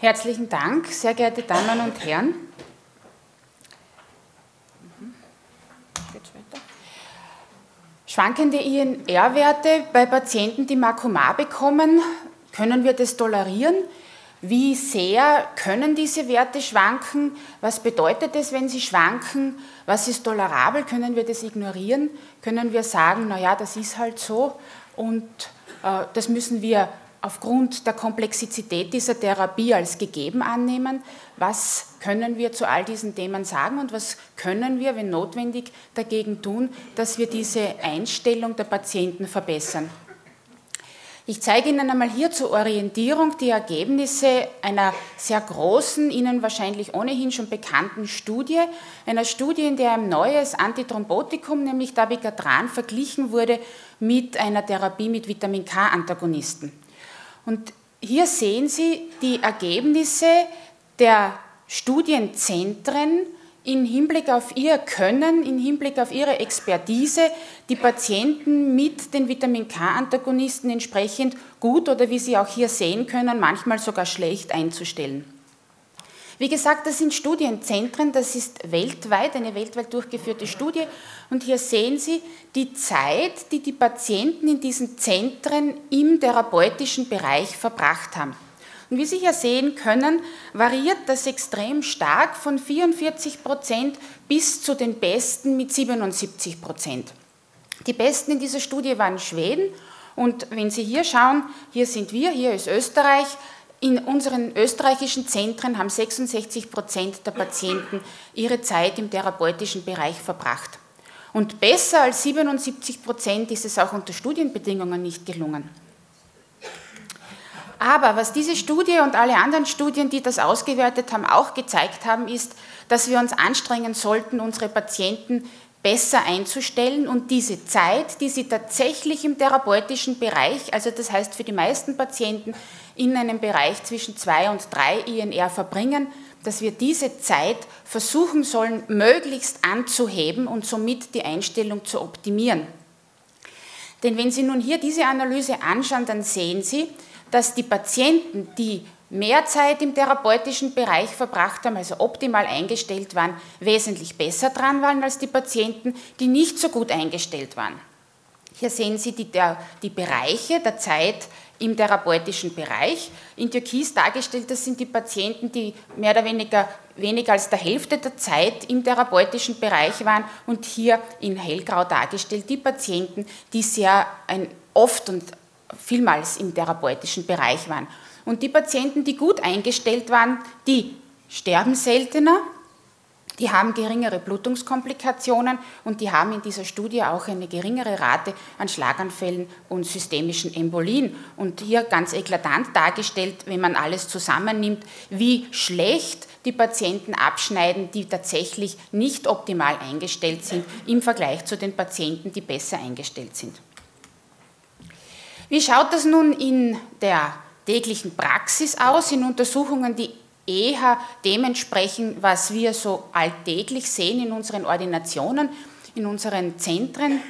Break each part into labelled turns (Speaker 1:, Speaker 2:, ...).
Speaker 1: Herzlichen Dank, sehr geehrte Damen und Herren. Schwankende INR-Werte bei Patienten, die Makoma bekommen, können wir das tolerieren? Wie sehr können diese Werte schwanken? Was bedeutet es, wenn sie schwanken? Was ist tolerabel? Können wir das ignorieren? Können wir sagen, naja, das ist halt so und äh, das müssen wir aufgrund der Komplexität dieser Therapie als gegeben annehmen. Was können wir zu all diesen Themen sagen und was können wir, wenn notwendig, dagegen tun, dass wir diese Einstellung der Patienten verbessern? Ich zeige Ihnen einmal hier zur Orientierung die Ergebnisse einer sehr großen, Ihnen wahrscheinlich ohnehin schon bekannten Studie, einer Studie, in der ein neues Antithrombotikum, nämlich Dabigatran, verglichen wurde mit einer Therapie mit Vitamin K-Antagonisten. Und hier sehen Sie die Ergebnisse der Studienzentren im Hinblick auf ihr Können, im Hinblick auf ihre Expertise, die Patienten mit den Vitamin K-Antagonisten entsprechend gut oder wie Sie auch hier sehen können, manchmal sogar schlecht einzustellen. Wie gesagt, das sind Studienzentren, das ist weltweit, eine weltweit durchgeführte Studie. Und hier sehen Sie die Zeit, die die Patienten in diesen Zentren im therapeutischen Bereich verbracht haben. Und wie Sie hier sehen können, variiert das extrem stark von 44 Prozent bis zu den Besten mit 77 Prozent. Die Besten in dieser Studie waren Schweden. Und wenn Sie hier schauen, hier sind wir, hier ist Österreich, in unseren österreichischen Zentren haben 66 Prozent der Patienten ihre Zeit im therapeutischen Bereich verbracht. Und besser als 77 Prozent ist es auch unter Studienbedingungen nicht gelungen. Aber was diese Studie und alle anderen Studien, die das ausgewertet haben, auch gezeigt haben, ist, dass wir uns anstrengen sollten, unsere Patienten besser einzustellen und diese Zeit, die sie tatsächlich im therapeutischen Bereich, also das heißt für die meisten Patienten in einem Bereich zwischen zwei und drei INR verbringen, dass wir diese Zeit versuchen sollen, möglichst anzuheben und somit die Einstellung zu optimieren. Denn wenn Sie nun hier diese Analyse anschauen, dann sehen Sie, dass die Patienten, die mehr Zeit im therapeutischen Bereich verbracht haben, also optimal eingestellt waren, wesentlich besser dran waren als die Patienten, die nicht so gut eingestellt waren. Hier sehen Sie die, der, die Bereiche der Zeit im therapeutischen Bereich. In Türkis dargestellt, das sind die Patienten, die mehr oder weniger weniger als der Hälfte der Zeit im therapeutischen Bereich waren und hier in hellgrau dargestellt die Patienten, die sehr ein, oft und vielmals im therapeutischen Bereich waren. Und die Patienten, die gut eingestellt waren, die sterben seltener, die haben geringere Blutungskomplikationen und die haben in dieser Studie auch eine geringere Rate an Schlaganfällen und systemischen Embolien. Und hier ganz eklatant dargestellt, wenn man alles zusammennimmt, wie schlecht die Patienten abschneiden, die tatsächlich nicht optimal eingestellt sind im Vergleich zu den Patienten, die besser eingestellt sind. Wie schaut das nun in der täglichen Praxis aus, in Untersuchungen, die eher dementsprechend, was wir so alltäglich sehen in unseren Ordinationen, in unseren Zentren,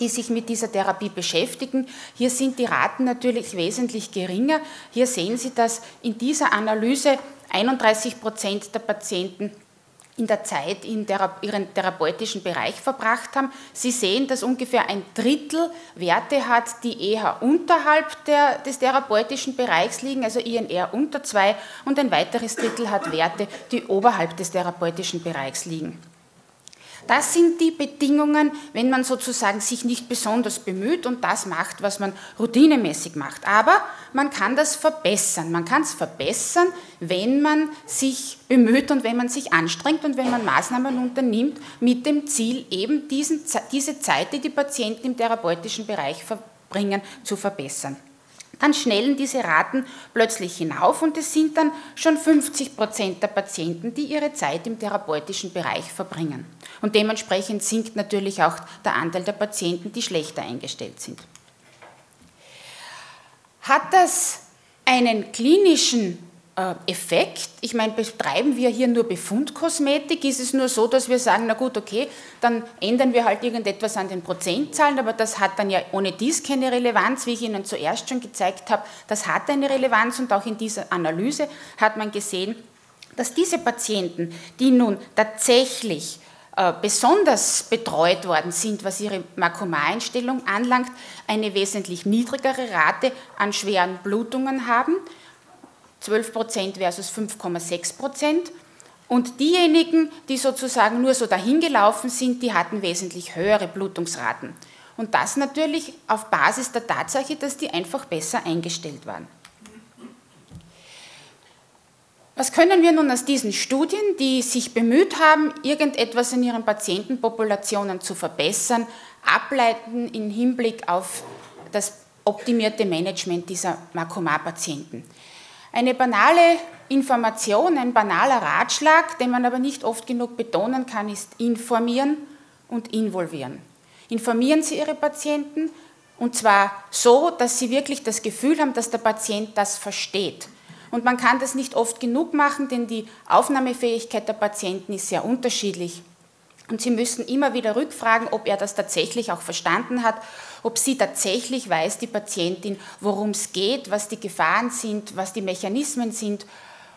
Speaker 1: die sich mit dieser Therapie beschäftigen. Hier sind die Raten natürlich wesentlich geringer. Hier sehen Sie, dass in dieser Analyse 31 Prozent der Patienten in der Zeit in ihren therapeutischen Bereich verbracht haben. Sie sehen, dass ungefähr ein Drittel Werte hat, die eher unterhalb der, des therapeutischen Bereichs liegen, also INR unter 2, und ein weiteres Drittel hat Werte, die oberhalb des therapeutischen Bereichs liegen. Das sind die Bedingungen, wenn man sozusagen sich nicht besonders bemüht und das macht, was man routinemäßig macht. Aber man kann das verbessern. Man kann es verbessern, wenn man sich bemüht und wenn man sich anstrengt und wenn man Maßnahmen unternimmt mit dem Ziel, eben diesen, diese Zeit, die die Patienten im therapeutischen Bereich verbringen, zu verbessern dann schnellen diese Raten plötzlich hinauf und es sind dann schon 50 Prozent der Patienten, die ihre Zeit im therapeutischen Bereich verbringen. Und dementsprechend sinkt natürlich auch der Anteil der Patienten, die schlechter eingestellt sind. Hat das einen klinischen Effekt? Ich meine, betreiben wir hier nur Befundkosmetik? Ist es nur so, dass wir sagen, na gut, okay, dann ändern wir halt irgendetwas an den Prozentzahlen, aber das hat dann ja ohne dies keine Relevanz, wie ich Ihnen zuerst schon gezeigt habe. Das hat eine Relevanz und auch in dieser Analyse hat man gesehen, dass diese Patienten, die nun tatsächlich äh, besonders betreut worden sind, was ihre Makoma-Einstellung anlangt, eine wesentlich niedrigere Rate an schweren Blutungen haben 12% versus 5,6% Und diejenigen, die sozusagen nur so dahingelaufen sind, die hatten wesentlich höhere Blutungsraten. Und das natürlich auf Basis der Tatsache, dass die einfach besser eingestellt waren. Was können wir nun aus diesen Studien, die sich bemüht haben, irgendetwas in ihren Patientenpopulationen zu verbessern, ableiten im Hinblick auf das optimierte Management dieser Makoma-Patienten? Eine banale Information, ein banaler Ratschlag, den man aber nicht oft genug betonen kann, ist informieren und involvieren. Informieren Sie Ihre Patienten und zwar so, dass Sie wirklich das Gefühl haben, dass der Patient das versteht. Und man kann das nicht oft genug machen, denn die Aufnahmefähigkeit der Patienten ist sehr unterschiedlich. Und Sie müssen immer wieder rückfragen, ob er das tatsächlich auch verstanden hat, ob sie tatsächlich weiß, die Patientin, worum es geht, was die Gefahren sind, was die Mechanismen sind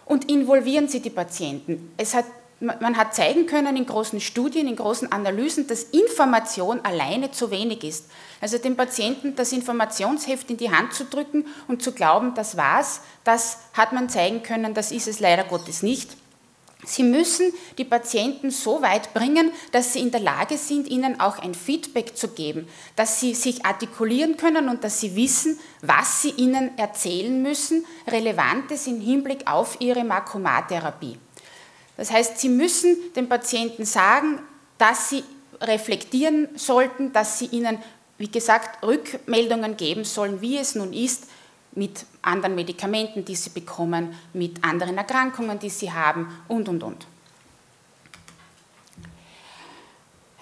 Speaker 1: und involvieren Sie die Patienten. Es hat, man hat zeigen können in großen Studien, in großen Analysen, dass Information alleine zu wenig ist. Also dem Patienten das Informationsheft in die Hand zu drücken und zu glauben, das war's, das hat man zeigen können, das ist es leider Gottes nicht. Sie müssen die Patienten so weit bringen, dass sie in der Lage sind, ihnen auch ein Feedback zu geben, dass sie sich artikulieren können und dass sie wissen, was sie ihnen erzählen müssen, Relevantes im Hinblick auf ihre Makomatherapie. Das heißt, sie müssen den Patienten sagen, dass sie reflektieren sollten, dass sie ihnen, wie gesagt, Rückmeldungen geben sollen, wie es nun ist, mit anderen Medikamenten, die sie bekommen, mit anderen Erkrankungen, die sie haben und, und, und.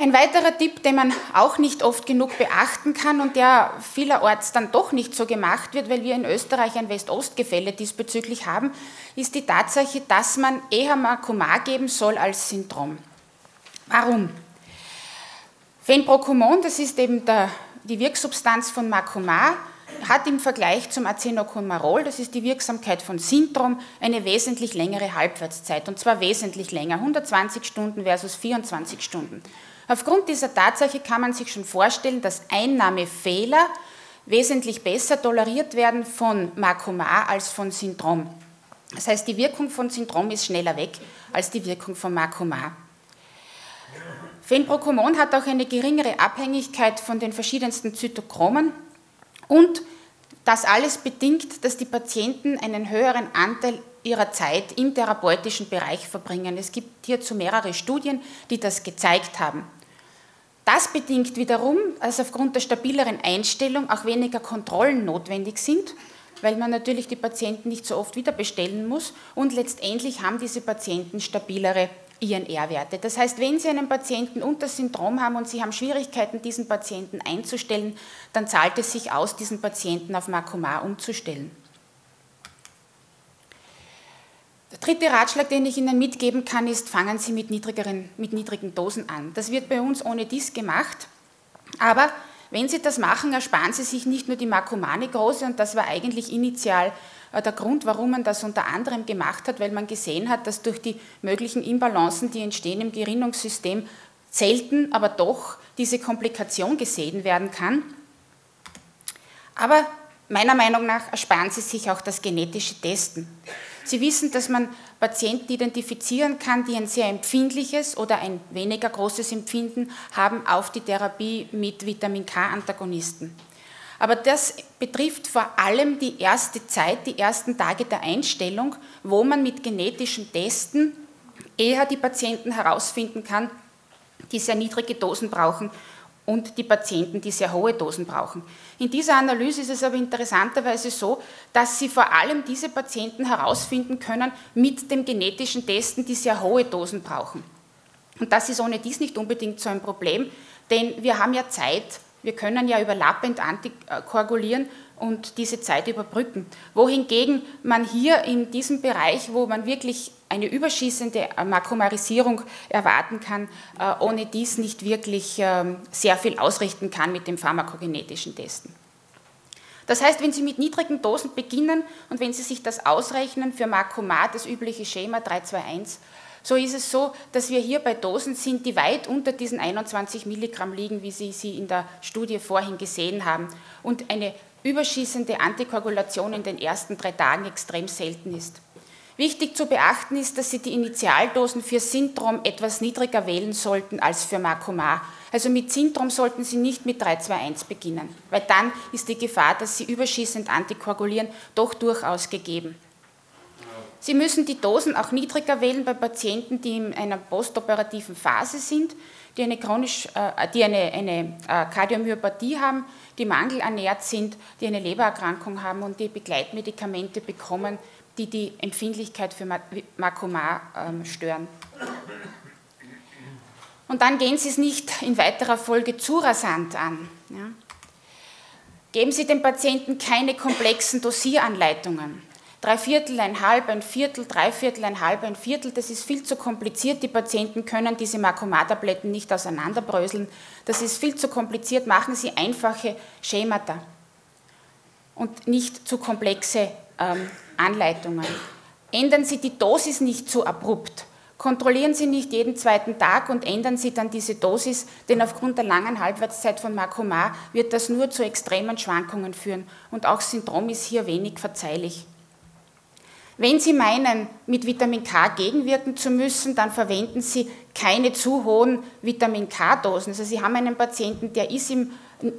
Speaker 1: Ein weiterer Tipp, den man auch nicht oft genug beachten kann und der vielerorts dann doch nicht so gemacht wird, weil wir in Österreich ein West-Ost-Gefälle diesbezüglich haben, ist die Tatsache, dass man eher Makoma geben soll als Syndrom. Warum? Fenprocumon, das ist eben der, die Wirksubstanz von Makoma, hat im Vergleich zum Acenocomarol, das ist die Wirksamkeit von Sintrom, eine wesentlich längere Halbwertszeit und zwar wesentlich länger, 120 Stunden versus 24 Stunden. Aufgrund dieser Tatsache kann man sich schon vorstellen, dass Einnahmefehler wesentlich besser toleriert werden von Makoma als von Syndrom. Das heißt, die Wirkung von Syndrom ist schneller weg als die Wirkung von Makoma. Fenprocomon hat auch eine geringere Abhängigkeit von den verschiedensten Zytochromen und das alles bedingt, dass die Patienten einen höheren Anteil ihrer Zeit im therapeutischen Bereich verbringen. Es gibt hierzu mehrere Studien, die das gezeigt haben. Das bedingt wiederum, dass aufgrund der stabileren Einstellung auch weniger Kontrollen notwendig sind, weil man natürlich die Patienten nicht so oft wieder bestellen muss und letztendlich haben diese Patienten stabilere INR-Werte. Das heißt, wenn Sie einen Patienten unter Syndrom haben und Sie haben Schwierigkeiten, diesen Patienten einzustellen, dann zahlt es sich aus, diesen Patienten auf Makoma umzustellen. Der dritte Ratschlag, den ich Ihnen mitgeben kann, ist, fangen Sie mit, niedrigeren, mit niedrigen Dosen an. Das wird bei uns ohne dies gemacht, aber wenn Sie das machen, ersparen Sie sich nicht nur die Makomanegrose, und das war eigentlich initial äh, der Grund, warum man das unter anderem gemacht hat, weil man gesehen hat, dass durch die möglichen Imbalancen, die entstehen im Gerinnungssystem, selten, aber doch diese Komplikation gesehen werden kann. Aber meiner Meinung nach ersparen Sie sich auch das genetische Testen. Sie wissen, dass man Patienten identifizieren kann, die ein sehr empfindliches oder ein weniger großes Empfinden haben auf die Therapie mit Vitamin K-Antagonisten. Aber das betrifft vor allem die erste Zeit, die ersten Tage der Einstellung, wo man mit genetischen Testen eher die Patienten herausfinden kann, die sehr niedrige Dosen brauchen und die Patienten, die sehr hohe Dosen brauchen. In dieser Analyse ist es aber interessanterweise so, dass Sie vor allem diese Patienten herausfinden können mit dem genetischen Testen, die sehr hohe Dosen brauchen. Und das ist ohne dies nicht unbedingt so ein Problem, denn wir haben ja Zeit, Wir können ja überlappend antikoagulieren und diese Zeit überbrücken. Wohingegen man hier in diesem Bereich, wo man wirklich eine überschießende Makromarisierung erwarten kann, äh, ohne dies nicht wirklich ähm, sehr viel ausrichten kann mit dem pharmakogenetischen Testen. Das heißt, wenn Sie mit niedrigen Dosen beginnen und wenn Sie sich das ausrechnen für Makomat, das übliche Schema 321, so ist es so, dass wir hier bei Dosen sind, die weit unter diesen 21 Milligramm liegen, wie Sie sie in der Studie vorhin gesehen haben. Und eine überschießende Antikoagulation in den ersten drei Tagen extrem selten ist. Wichtig zu beachten ist, dass Sie die Initialdosen für Syndrom etwas niedriger wählen sollten als für Makoma. Also mit Syndrom sollten Sie nicht mit 321 beginnen, weil dann ist die Gefahr, dass Sie überschießend antikoagulieren, doch durchaus gegeben. Sie müssen die Dosen auch niedriger wählen bei Patienten, die in einer postoperativen Phase sind, die eine, chronisch, äh, die eine, eine äh, Kardiomyopathie haben, die mangelernährt sind, die eine Lebererkrankung haben und die Begleitmedikamente bekommen, die die Empfindlichkeit für Makoma ähm, stören. Und dann gehen Sie es nicht in weiterer Folge zu rasant an. Ja. Geben Sie dem Patienten keine komplexen Dosieranleitungen drei Viertel, ein halb, ein Viertel, drei Viertel, ein halb, ein Viertel, das ist viel zu kompliziert. Die Patienten können diese Makomatabletten nicht auseinanderbröseln. Das ist viel zu kompliziert. Machen Sie einfache Schemata und nicht zu komplexe ähm, Anleitungen. Ändern Sie die Dosis nicht zu abrupt. Kontrollieren Sie nicht jeden zweiten Tag und ändern Sie dann diese Dosis, denn aufgrund der langen Halbwertszeit von Makoma wird das nur zu extremen Schwankungen führen und auch Syndrom ist hier wenig verzeihlich. Wenn Sie meinen, mit Vitamin K gegenwirken zu müssen, dann verwenden Sie keine zu hohen Vitamin K-Dosen. Also Sie haben einen Patienten, der ist im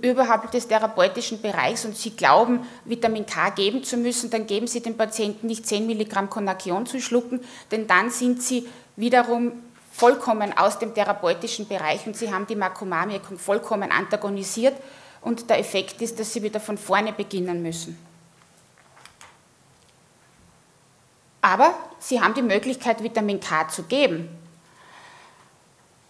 Speaker 1: überhalb des therapeutischen Bereichs und Sie glauben, Vitamin K geben zu müssen, dann geben Sie dem Patienten nicht 10 Milligramm Konakion zu schlucken, denn dann sind Sie wiederum vollkommen aus dem therapeutischen Bereich und Sie haben die Makomar-Wirkung vollkommen antagonisiert und der Effekt ist, dass Sie wieder von vorne beginnen müssen. Aber sie haben die Möglichkeit, Vitamin K zu geben.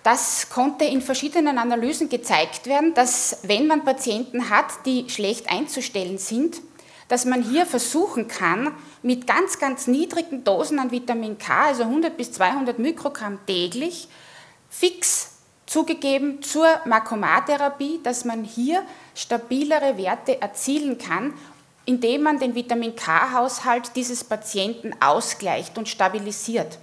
Speaker 1: Das konnte in verschiedenen Analysen gezeigt werden, dass wenn man Patienten hat, die schlecht einzustellen sind, dass man hier versuchen kann, mit ganz, ganz niedrigen Dosen an Vitamin K, also 100 bis 200 Mikrogramm täglich, fix zugegeben zur Makomatherapie, dass man hier stabilere Werte erzielen kann indem man den Vitamin K-Haushalt dieses Patienten ausgleicht und stabilisiert.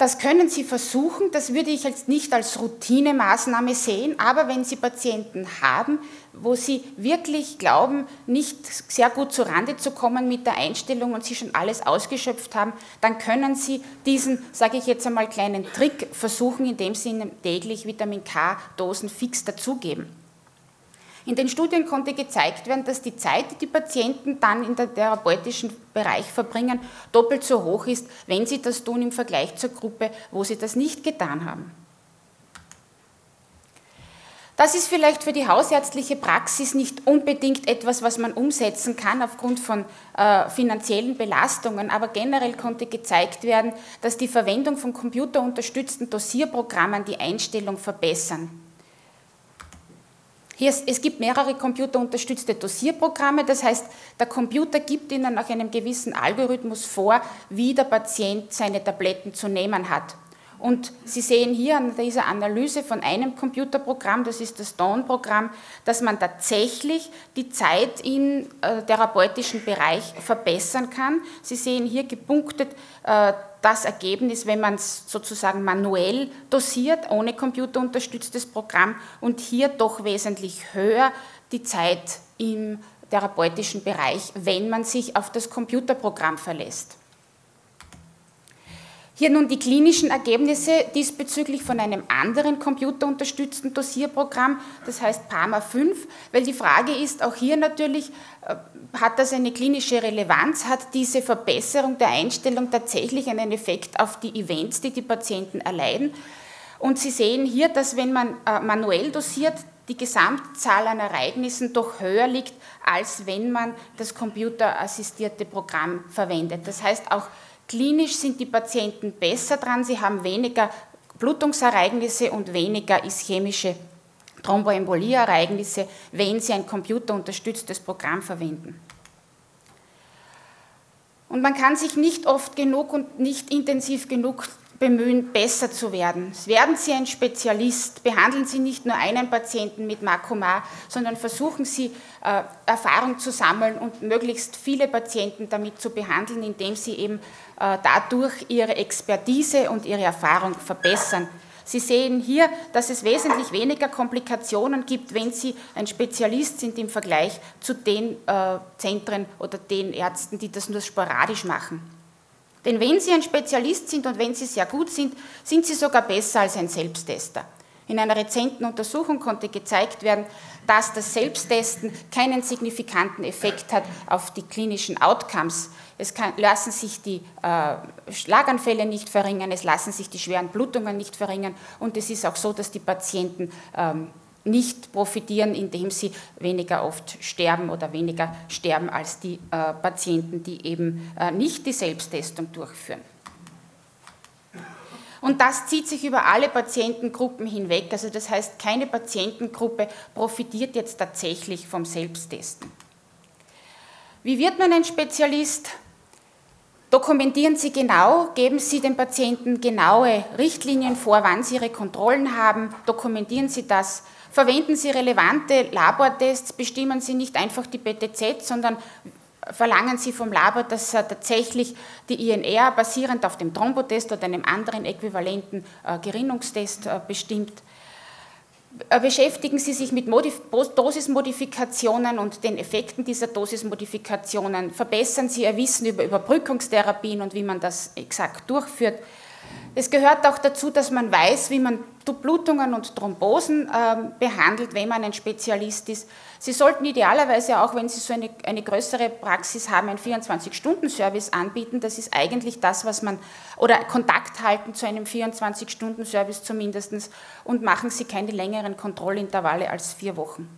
Speaker 1: Das können Sie versuchen, das würde ich jetzt nicht als Routinemaßnahme sehen, aber wenn Sie Patienten haben, wo Sie wirklich glauben, nicht sehr gut zurande zu kommen mit der Einstellung und Sie schon alles ausgeschöpft haben, dann können Sie diesen, sage ich jetzt einmal, kleinen Trick versuchen, indem Sie Ihnen täglich Vitamin K-Dosen fix dazugeben. In den Studien konnte gezeigt werden, dass die Zeit, die die Patienten dann in der therapeutischen Bereich verbringen, doppelt so hoch ist, wenn sie das tun im Vergleich zur Gruppe, wo sie das nicht getan haben. Das ist vielleicht für die hausärztliche Praxis nicht unbedingt etwas, was man umsetzen kann aufgrund von äh, finanziellen Belastungen, aber generell konnte gezeigt werden, dass die Verwendung von computerunterstützten Dosierprogrammen die Einstellung verbessern. Hier, es gibt mehrere computerunterstützte Dosierprogramme, das heißt, der Computer gibt Ihnen nach einem gewissen Algorithmus vor, wie der Patient seine Tabletten zu nehmen hat. Und Sie sehen hier an dieser Analyse von einem Computerprogramm, das ist das Dawn-Programm, dass man tatsächlich die Zeit im äh, therapeutischen Bereich verbessern kann. Sie sehen hier gepunktet äh, das Ergebnis, wenn man es sozusagen manuell dosiert, ohne computerunterstütztes Programm und hier doch wesentlich höher die Zeit im therapeutischen Bereich, wenn man sich auf das Computerprogramm verlässt. Hier nun die klinischen Ergebnisse diesbezüglich von einem anderen computerunterstützten Dosierprogramm, das heißt PAMA 5, weil die Frage ist auch hier natürlich, äh, hat das eine klinische Relevanz, hat diese Verbesserung der Einstellung tatsächlich einen Effekt auf die Events, die die Patienten erleiden. Und Sie sehen hier, dass wenn man äh, manuell dosiert, die Gesamtzahl an Ereignissen doch höher liegt, als wenn man das computerassistierte Programm verwendet. Das heißt, auch Klinisch sind die Patienten besser dran, sie haben weniger Blutungsereignisse und weniger ischämische Thromboembolie-Ereignisse, wenn sie ein computerunterstütztes Programm verwenden. Und man kann sich nicht oft genug und nicht intensiv genug bemühen, besser zu werden. Werden Sie ein Spezialist, behandeln Sie nicht nur einen Patienten mit Makoma, sondern versuchen Sie äh, Erfahrung zu sammeln und möglichst viele Patienten damit zu behandeln, indem Sie eben dadurch Ihre Expertise und Ihre Erfahrung verbessern. Sie sehen hier, dass es wesentlich weniger Komplikationen gibt, wenn Sie ein Spezialist sind im Vergleich zu den äh, Zentren oder den Ärzten, die das nur sporadisch machen. Denn wenn Sie ein Spezialist sind und wenn Sie sehr gut sind, sind Sie sogar besser als ein Selbsttester. In einer rezenten Untersuchung konnte gezeigt werden, dass das Selbsttesten keinen signifikanten Effekt hat auf die klinischen Outcomes. Es kann, lassen sich die äh, Schlaganfälle nicht verringern, es lassen sich die schweren Blutungen nicht verringern und es ist auch so, dass die Patienten ähm, nicht profitieren, indem sie weniger oft sterben oder weniger sterben als die äh, Patienten, die eben äh, nicht die Selbsttestung durchführen. Und das zieht sich über alle Patientengruppen hinweg. Also das heißt, keine Patientengruppe profitiert jetzt tatsächlich vom Selbsttesten. Wie wird man ein Spezialist? Dokumentieren Sie genau, geben Sie den Patienten genaue Richtlinien vor, wann Sie Ihre Kontrollen haben, dokumentieren Sie das, verwenden Sie relevante Labortests, bestimmen Sie nicht einfach die BTZ, sondern verlangen Sie vom Labor, dass er tatsächlich die INR basierend auf dem Thrombotest oder einem anderen äquivalenten äh, Gerinnungstest äh, bestimmt. Äh, beschäftigen Sie sich mit Modif Dosismodifikationen und den Effekten dieser Dosismodifikationen. Verbessern Sie Ihr Wissen über Überbrückungstherapien und wie man das exakt durchführt. Es gehört auch dazu, dass man weiß, wie man Blutungen und Thrombosen äh, behandelt, wenn man ein Spezialist ist. Sie sollten idealerweise auch, wenn Sie so eine, eine größere Praxis haben, einen 24-Stunden-Service anbieten. Das ist eigentlich das, was man, oder Kontakt halten zu einem 24-Stunden-Service zumindest und machen Sie keine längeren Kontrollintervalle als vier Wochen.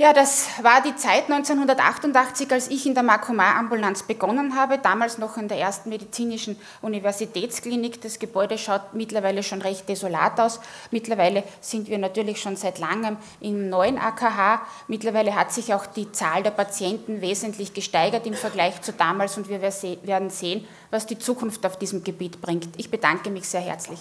Speaker 1: Ja, das war die Zeit 1988, als ich in der Makoma-Ambulanz begonnen habe, damals noch in der ersten medizinischen Universitätsklinik. Das Gebäude schaut mittlerweile schon recht desolat aus. Mittlerweile sind wir natürlich schon seit langem im neuen AKH. Mittlerweile hat sich auch die Zahl der Patienten wesentlich gesteigert im Vergleich zu damals und wir werden sehen, was die Zukunft auf diesem Gebiet bringt. Ich bedanke mich sehr herzlich.